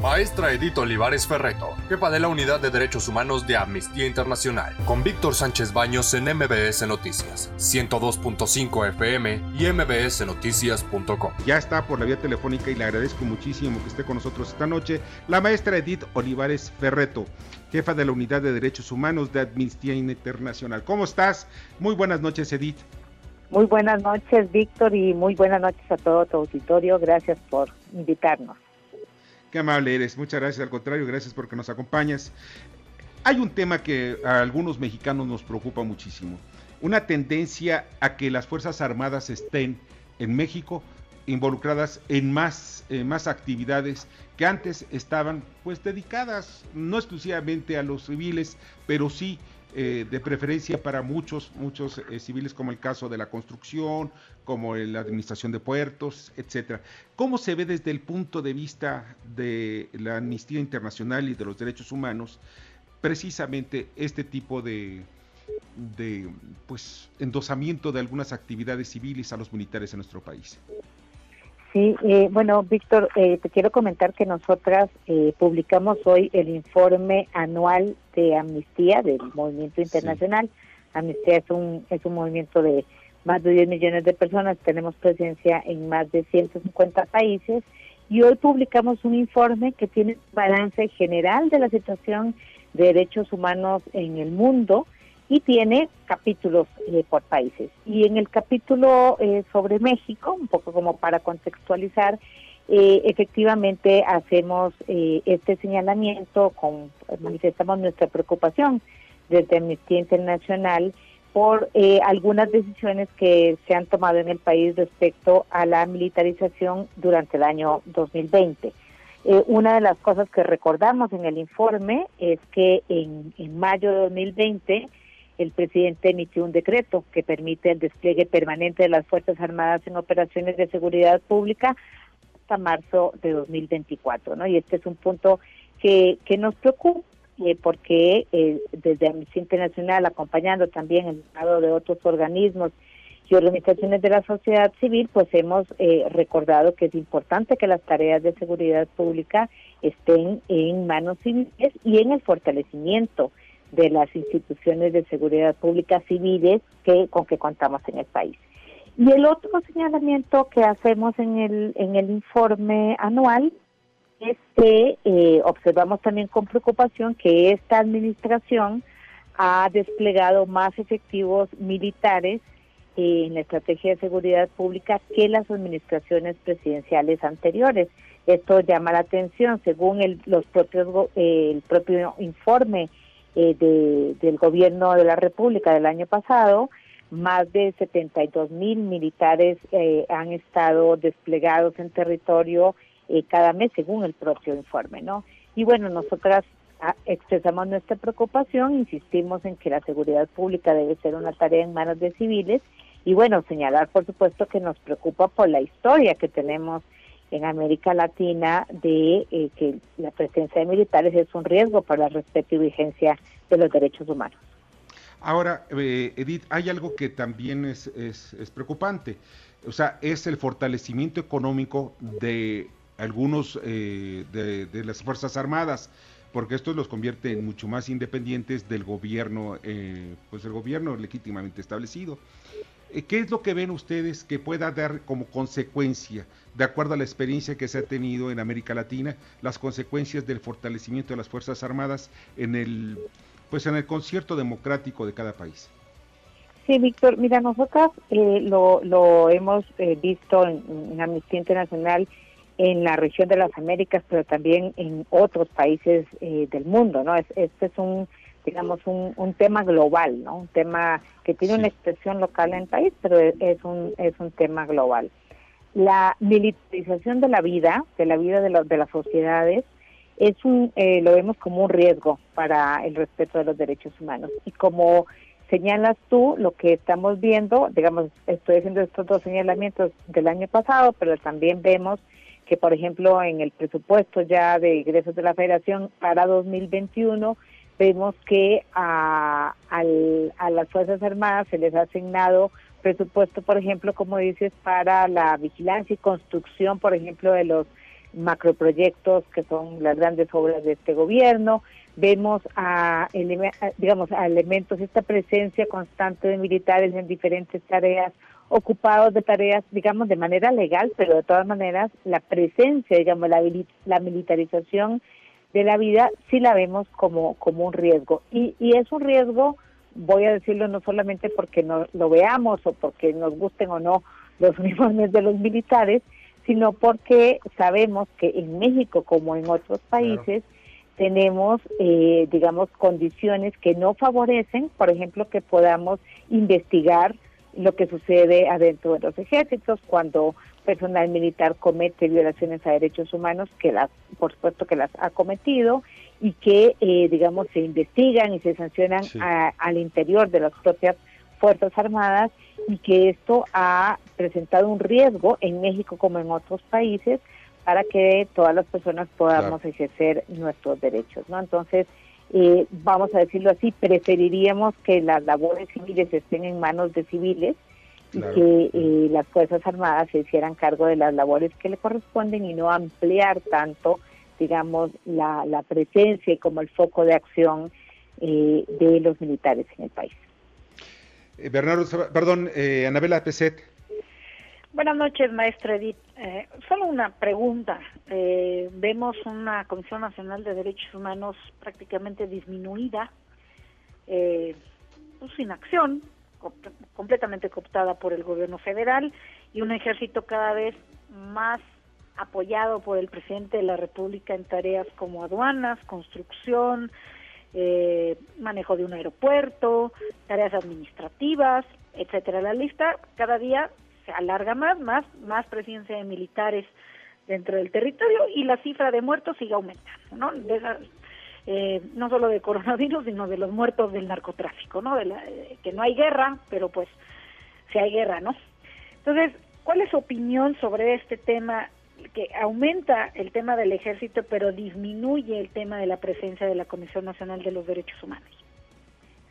Maestra Edith Olivares Ferreto, jefa de la Unidad de Derechos Humanos de Amnistía Internacional, con Víctor Sánchez Baños en MBS Noticias, 102.5 FM y mbsnoticias.com. Ya está por la vía telefónica y le agradezco muchísimo que esté con nosotros esta noche la maestra Edith Olivares Ferreto, jefa de la Unidad de Derechos Humanos de Amnistía Internacional. ¿Cómo estás? Muy buenas noches, Edith. Muy buenas noches, Víctor, y muy buenas noches a todo tu auditorio. Gracias por invitarnos. Qué amable eres. Muchas gracias. Al contrario, gracias porque nos acompañas. Hay un tema que a algunos mexicanos nos preocupa muchísimo. Una tendencia a que las Fuerzas Armadas estén en México involucradas en más, más actividades que antes estaban pues dedicadas no exclusivamente a los civiles, pero sí eh, de preferencia para muchos, muchos eh, civiles, como el caso de la construcción, como la administración de puertos, etcétera. ¿Cómo se ve desde el punto de vista de la Amnistía Internacional y de los derechos humanos precisamente este tipo de, de pues endosamiento de algunas actividades civiles a los militares en nuestro país? Sí, eh, bueno, Víctor, eh, te quiero comentar que nosotras eh, publicamos hoy el informe anual de Amnistía del Movimiento Internacional. Amnistía es un, es un movimiento de más de 10 millones de personas, tenemos presencia en más de 150 países. Y hoy publicamos un informe que tiene un balance general de la situación de derechos humanos en el mundo y tiene capítulos eh, por países. Y en el capítulo eh, sobre México, un poco como para contextualizar, eh, efectivamente hacemos este señalamiento, con, manifestamos nuestra preocupación desde Amnistía Internacional por algunas decisiones que se han tomado en el país respecto a la militarización durante el año 2020. una de las cosas que recordamos en el informe es que en mayo de 2020 el presidente emitió un decreto que permite el despliegue permanente de las Fuerzas Armadas en operaciones de seguridad pública hasta marzo de 2024, ¿no? Y este es un punto que, que nos preocupa eh, porque eh, desde Amnistía Internacional, acompañando también el lado de otros organismos y organizaciones de la sociedad civil, pues hemos eh, recordado que es importante que las tareas de seguridad pública estén en manos civiles y en el fortalecimiento de las instituciones de seguridad pública civiles que con que contamos en el país. Y el otro señalamiento que hacemos en el en el informe anual es que eh, observamos también con preocupación que esta administración ha desplegado más efectivos militares en la estrategia de seguridad pública que las administraciones presidenciales anteriores. Esto llama la atención, según el, los propios eh, el propio informe eh, de, del gobierno de la República del año pasado, más de 72 mil militares eh, han estado desplegados en territorio eh, cada mes, según el propio informe, ¿no? Y bueno, nosotras ah, expresamos nuestra preocupación, insistimos en que la seguridad pública debe ser una tarea en manos de civiles y bueno, señalar por supuesto que nos preocupa por la historia que tenemos en América Latina de eh, que la presencia de militares es un riesgo para el respeto y vigencia de los derechos humanos. Ahora, eh, Edith, hay algo que también es, es, preocupante, o sea, es el fortalecimiento económico de algunos eh, de, las Fuerzas Armadas, porque esto los convierte en mucho más independientes del gobierno, pues el gobierno legítimamente establecido. Eh, ¿Qué es lo que ven ustedes que pueda dar como consecuencia, de acuerdo a la experiencia que se ha tenido en América Latina, las consecuencias del fortalecimiento de las Fuerzas Armadas en el, pues en el concierto democrático de cada país? Sí, Víctor, mira, nosotras eh, lo, lo, hemos eh, visto en, Amnistía Internacional en la región de las Américas, pero también en otros países del mundo, ¿no? este es un digamos, un, un tema global, ¿no? Un tema que tiene una expresión local en el país, pero es un, es un tema global. La militarización de la vida, de la vida de, de las sociedades, es un, eh, lo vemos como un riesgo para el respeto de los derechos humanos. Y como señalas tú, lo que estamos viendo, digamos, estoy haciendo estos dos señalamientos del año pasado, pero también vemos que, por ejemplo, en el presupuesto ya de ingresos de la Federación para 2021 vemos que a, a las Fuerzas Armadas se les ha asignado presupuesto, por ejemplo, como dices, para la vigilancia y construcción, por ejemplo, de los macroproyectos que son las grandes obras de este gobierno, vemos a, digamos, a elementos, esta presencia constante de militares en diferentes tareas, ocupados de tareas, digamos, de manera legal, pero de todas maneras la presencia, digamos, la, la militarización de la vida sí la vemos como, como un riesgo. Y, y es un riesgo, voy a decirlo no solamente porque no, lo veamos o porque nos gusten o no los uniformes de los militares, sino porque sabemos que en México, como en otros países, tenemos, eh, digamos, condiciones que no favorecen, por ejemplo, que podamos investigar lo que sucede adentro de los ejércitos cuando personal militar comete violaciones a derechos humanos, que las, por supuesto que las ha cometido, y que, eh, digamos, se investigan y se sancionan al interior de las propias Fuerzas Armadas y que esto ha presentado un riesgo en México como en otros países para que todas las personas podamos ejercer nuestros derechos, ¿no? Entonces, eh, vamos a decirlo así, preferiríamos que las labores civiles estén en manos de civiles y que eh, las Fuerzas Armadas se hicieran cargo de las labores que le corresponden y no ampliar tanto, digamos, la, la presencia y como el foco de acción eh, de los militares en el país. Eh, Bernardo, perdón, eh, Anabela Peset. Buenas noches, maestra Edith. Eh, solo una pregunta. vemos una Comisión Nacional de Derechos Humanos prácticamente disminuida, pues sin acción, completamente cooptada por el gobierno federal y un ejército cada vez más apoyado por el presidente de la República en tareas como aduanas, construcción, eh, manejo de un aeropuerto, tareas administrativas, etcétera. La lista cada día se alarga más, más, más presencia de militares dentro del territorio y la cifra de muertos sigue aumentando, ¿no? Eh, no solo de coronavirus, sino de los muertos del narcotráfico, ¿no? De la, eh, que no hay guerra, pero pues si hay guerra, ¿no? Entonces, ¿cuál es su opinión sobre este tema que aumenta el tema del ejército, pero disminuye el tema de la presencia de la Comisión Nacional de los Derechos Humanos?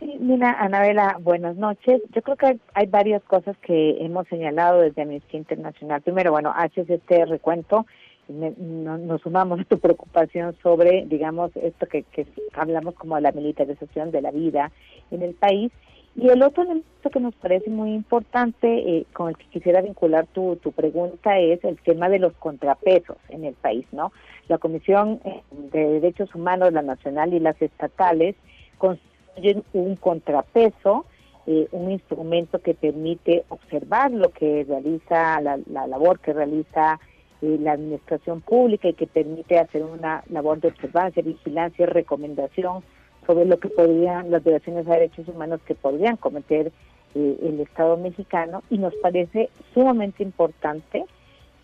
Sí, mira, Anabela, buenas noches. Yo creo que hay, varias cosas que hemos señalado desde Amnistía Internacional. Primero, bueno, haces este recuento nos sumamos a tu preocupación sobre, digamos, esto que, que hablamos como de la militarización de la vida en el país. Y el otro elemento que nos parece muy importante, eh, con el que quisiera vincular tu, tu pregunta, es el tema de los contrapesos en el país, ¿no? La Comisión eh, de Derechos Humanos, la nacional y las estatales, constituyen un contrapeso, eh, un instrumento que permite observar lo que realiza, la labor que realiza eh, la administración pública y que permite hacer una labor de observancia, vigilancia recomendación sobre lo que podrían, las violaciones a derechos humanos que podrían cometer eh, el Estado mexicano. Y nos parece sumamente importante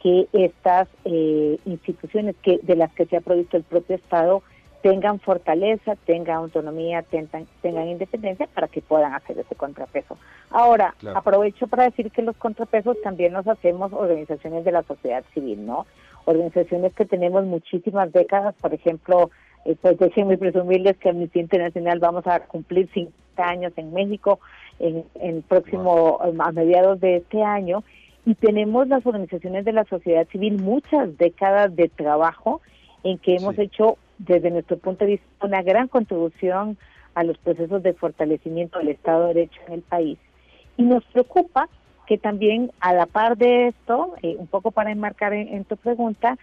que estas eh, instituciones que de las que se ha provisto el propio Estado tengan fortaleza, tengan autonomía, tengan, tengan independencia para que puedan hacer ese contrapeso. Ahora, aprovecho para decir que los contrapesos también los hacemos organizaciones de la sociedad civil, ¿no? Organizaciones que tenemos muchísimas décadas, por ejemplo, eh, pues déjenme presumirles que Amnistía Internacional vamos a cumplir 50 años en México en, en próximo, a mediados de este año, y tenemos las organizaciones de la sociedad civil muchas décadas de trabajo en que hemos hecho desde nuestro punto de vista, una gran contribución a los procesos de fortalecimiento del Estado de Derecho en el país. Y nos preocupa que también a la par de esto, eh, un poco para enmarcar en, tu pregunta,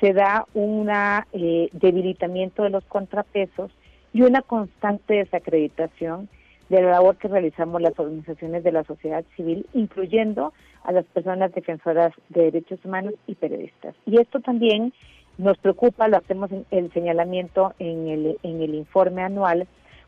se da un eh, debilitamiento de los contrapesos y una constante desacreditación de la labor que realizamos las organizaciones de la sociedad civil, incluyendo a las personas defensoras de derechos humanos y periodistas. Y esto también nos preocupa, lo hacemos en el señalamiento en el, en el informe anual,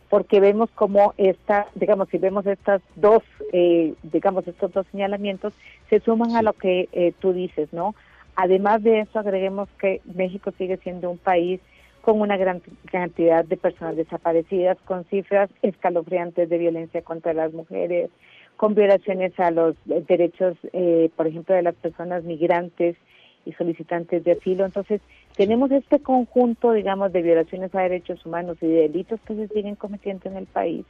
porque vemos como esta, digamos, si vemos estas dos, eh, digamos, estos dos señalamientos, se suman a lo que eh, tú dices, ¿no? Además de eso, agreguemos que México sigue siendo un país con una gran cantidad de personas desaparecidas, con cifras escalofriantes de violencia contra las mujeres, con violaciones a los derechos, eh, por ejemplo, de las personas migrantes y solicitantes de asilo. Entonces, tenemos este conjunto, digamos, de violaciones a derechos humanos y de delitos que se siguen cometiendo en el país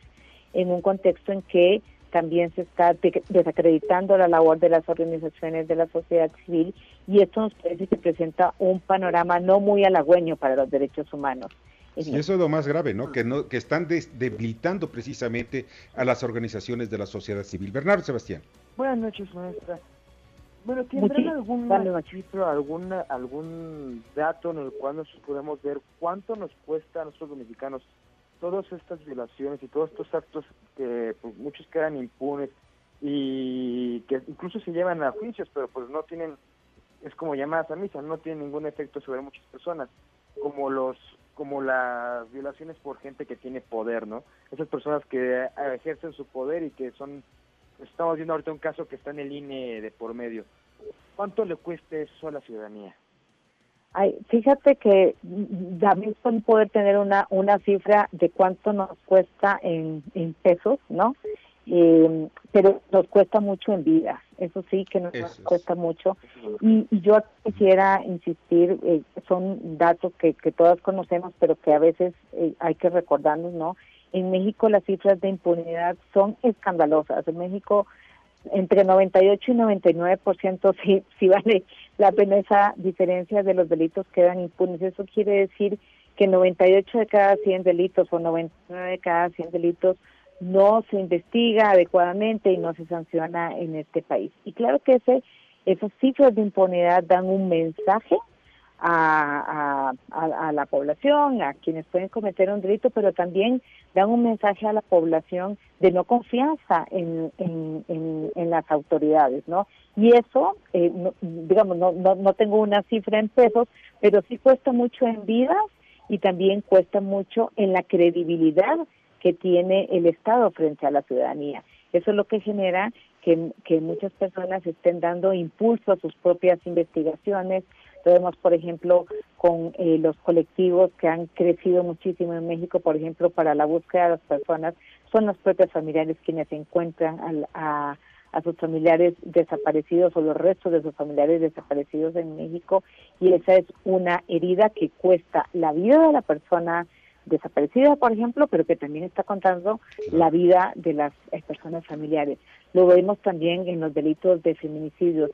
en un contexto en que también se está desacreditando la labor de las organizaciones de la sociedad civil y esto nos parece que presenta un panorama no muy halagüeño para los derechos humanos. Y eso es lo más grave, ¿no? Que, no, que están debilitando precisamente a las organizaciones de la sociedad civil. Bernardo Sebastián. Buenas noches, maestra. Bueno, ¿tendrán algún cifra, alguna, algún dato en el cual nosotros podemos ver cuánto nos cuesta a nosotros los mexicanos todas estas violaciones y todos estos actos que pues, muchos quedan impunes y que incluso se llevan a juicios, pero pues no tienen, es como llamadas a misa, no tienen ningún efecto sobre muchas personas, como los como las violaciones por gente que tiene poder, ¿no? Esas personas que ejercen su poder y que son estamos viendo ahorita un caso que está en el INE de por medio. ¿Cuánto le cuesta eso a la ciudadanía? Ay, fíjate que también son poder tener una una cifra de cuánto nos cuesta en, en pesos, ¿no? Eh, pero nos cuesta mucho en vida, eso sí que nos, cuesta mucho. Y, yo quisiera insistir, eh, son datos que, que todas conocemos, pero que a veces eh, hay que recordarnos, ¿no? En México las cifras de impunidad son escandalosas. En México entre 98 y 99% sí, sí vale la pena esa diferencia de los delitos quedan impunes. Eso quiere decir que 98 de cada 100 delitos o 99 de cada 100 delitos no se investiga adecuadamente y no se sanciona en este país. Y claro que ese, esas cifras de impunidad dan un mensaje a, a, la población, a quienes pueden cometer un delito, pero también dan un mensaje a la población de no confianza en, en, en, las autoridades, ¿no? Y eso, eh, digamos, no, no, no tengo una cifra en pesos, pero sí cuesta mucho en vidas y también cuesta mucho en la credibilidad que tiene el Estado frente a la ciudadanía. Eso es lo que genera que, muchas personas estén dando impulso a sus propias investigaciones, lo vemos, por ejemplo, con eh, los colectivos que han crecido muchísimo en México, por ejemplo, para la búsqueda de las personas, son los propios familiares quienes encuentran a, a sus familiares desaparecidos o los restos de sus familiares desaparecidos en México y esa es una herida que cuesta la vida de la persona desaparecida, por ejemplo, pero que también está contando la vida de las eh, personas familiares. Lo vemos también en los delitos de feminicidios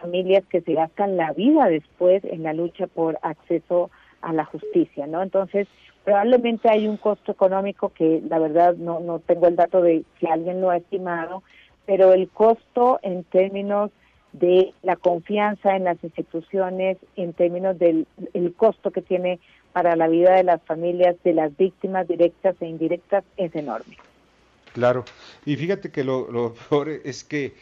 familias que se gastan la vida después en la lucha por acceso a la justicia, ¿no? Entonces, probablemente hay un costo económico que la verdad no, no tengo el dato de si alguien lo ha estimado, pero el costo en términos de la confianza en las instituciones, en términos del el costo que tiene para la vida de las familias, de las víctimas directas e indirectas, es enorme. Claro, y fíjate que lo, lo peor es que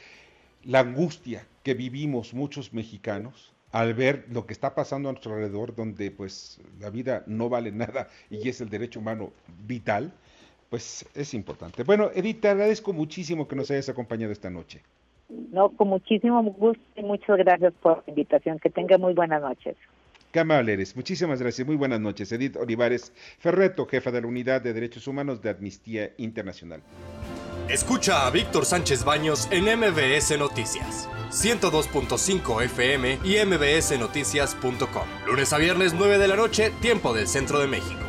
la angustia que vivimos muchos mexicanos al ver lo que está pasando a nuestro alrededor, donde pues la vida no vale nada y es el derecho humano vital, pues es importante. Bueno, Edith, te agradezco muchísimo que nos hayas acompañado esta noche. No, con muchísimo gusto y muchas gracias por la invitación. Que tenga muy buenas noches. Qué amable. Muchísimas gracias. Muy buenas noches. Edith Olivares Ferreto, jefa de la Unidad de Derechos Humanos de Amnistía Internacional. Escucha a Víctor Sánchez Baños en MBS Noticias. 102.5 FM y mbsnoticias.com. Lunes a viernes 9 de la noche, tiempo del centro de México.